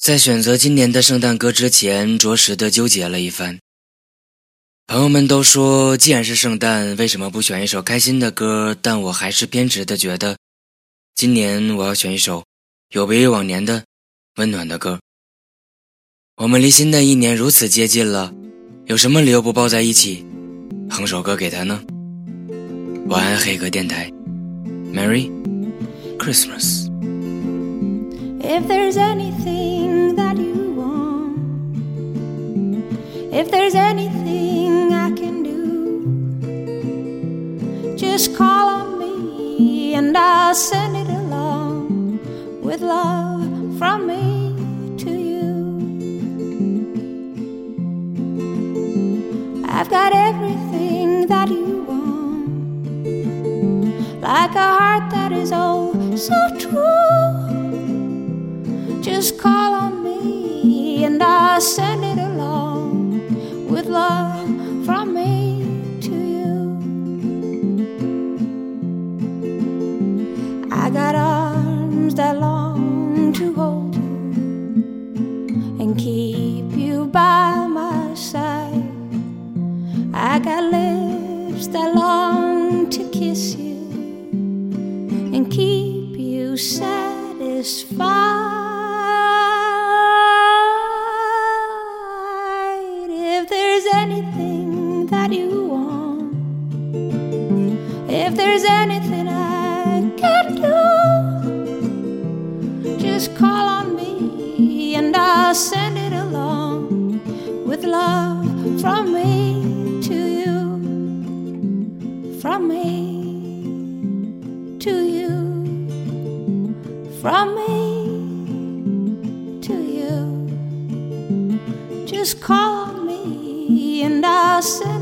在选择今年的圣诞歌之前，着实的纠结了一番。朋友们都说，既然是圣诞，为什么不选一首开心的歌？但我还是偏执的觉得，今年我要选一首有别于往年的温暖的歌。我们离新的一年如此接近了，有什么理由不抱在一起，哼首歌给他呢？晚安，黑格电台，Merry Christmas。If there's anything anything I can do, just call on me and I'll send it along with love from me to you. I've got everything that you want, like a heart that is oh so true. Just call on me and I'll send it along with love from me to you. I got arms that long to hold you and keep you by my side. I got lips that long to kiss you and keep you satisfied. That you want, if there's anything I can do, just call on me and I'll send it along with love from me to you, from me to you, from me to you. Just call on me and I'll send